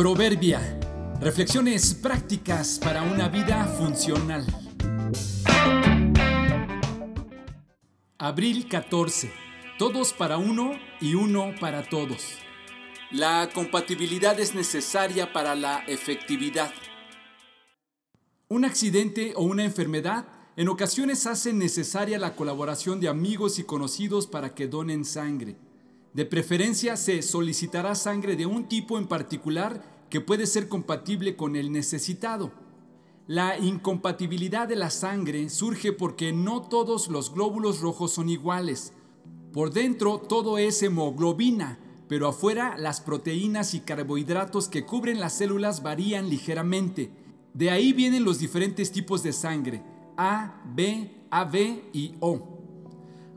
Proverbia. Reflexiones prácticas para una vida funcional. Abril 14. Todos para uno y uno para todos. La compatibilidad es necesaria para la efectividad. Un accidente o una enfermedad en ocasiones hacen necesaria la colaboración de amigos y conocidos para que donen sangre. De preferencia se solicitará sangre de un tipo en particular que puede ser compatible con el necesitado. La incompatibilidad de la sangre surge porque no todos los glóbulos rojos son iguales. Por dentro todo es hemoglobina, pero afuera las proteínas y carbohidratos que cubren las células varían ligeramente. De ahí vienen los diferentes tipos de sangre, A, B, AB y O.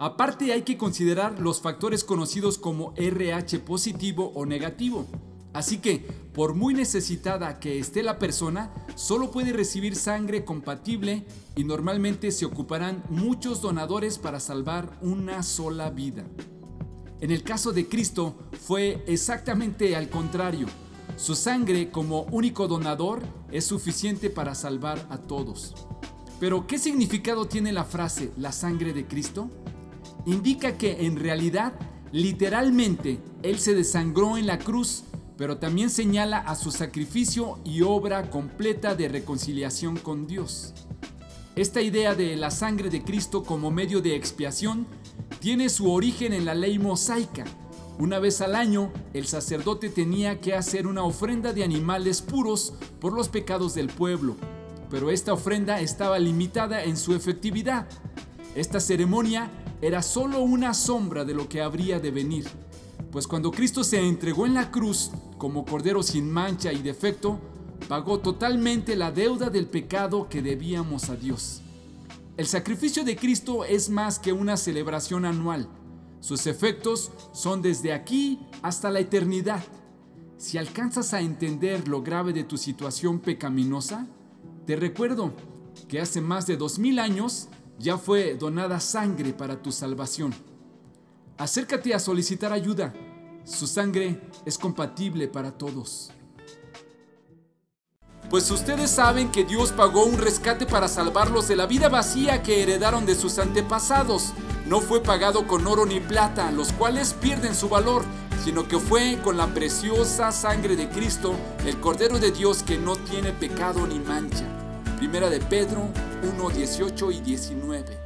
Aparte hay que considerar los factores conocidos como RH positivo o negativo. Así que, por muy necesitada que esté la persona, solo puede recibir sangre compatible y normalmente se ocuparán muchos donadores para salvar una sola vida. En el caso de Cristo fue exactamente al contrario. Su sangre como único donador es suficiente para salvar a todos. Pero, ¿qué significado tiene la frase la sangre de Cristo? Indica que en realidad, literalmente, Él se desangró en la cruz pero también señala a su sacrificio y obra completa de reconciliación con Dios. Esta idea de la sangre de Cristo como medio de expiación tiene su origen en la ley mosaica. Una vez al año, el sacerdote tenía que hacer una ofrenda de animales puros por los pecados del pueblo, pero esta ofrenda estaba limitada en su efectividad. Esta ceremonia era solo una sombra de lo que habría de venir pues cuando Cristo se entregó en la cruz como Cordero sin mancha y defecto, pagó totalmente la deuda del pecado que debíamos a Dios. El sacrificio de Cristo es más que una celebración anual. Sus efectos son desde aquí hasta la eternidad. Si alcanzas a entender lo grave de tu situación pecaminosa, te recuerdo que hace más de dos mil años ya fue donada sangre para tu salvación. Acércate a solicitar ayuda. Su sangre es compatible para todos. Pues ustedes saben que Dios pagó un rescate para salvarlos de la vida vacía que heredaron de sus antepasados. No fue pagado con oro ni plata, los cuales pierden su valor, sino que fue con la preciosa sangre de Cristo, el Cordero de Dios que no tiene pecado ni mancha. Primera de Pedro 1, 18 y 19.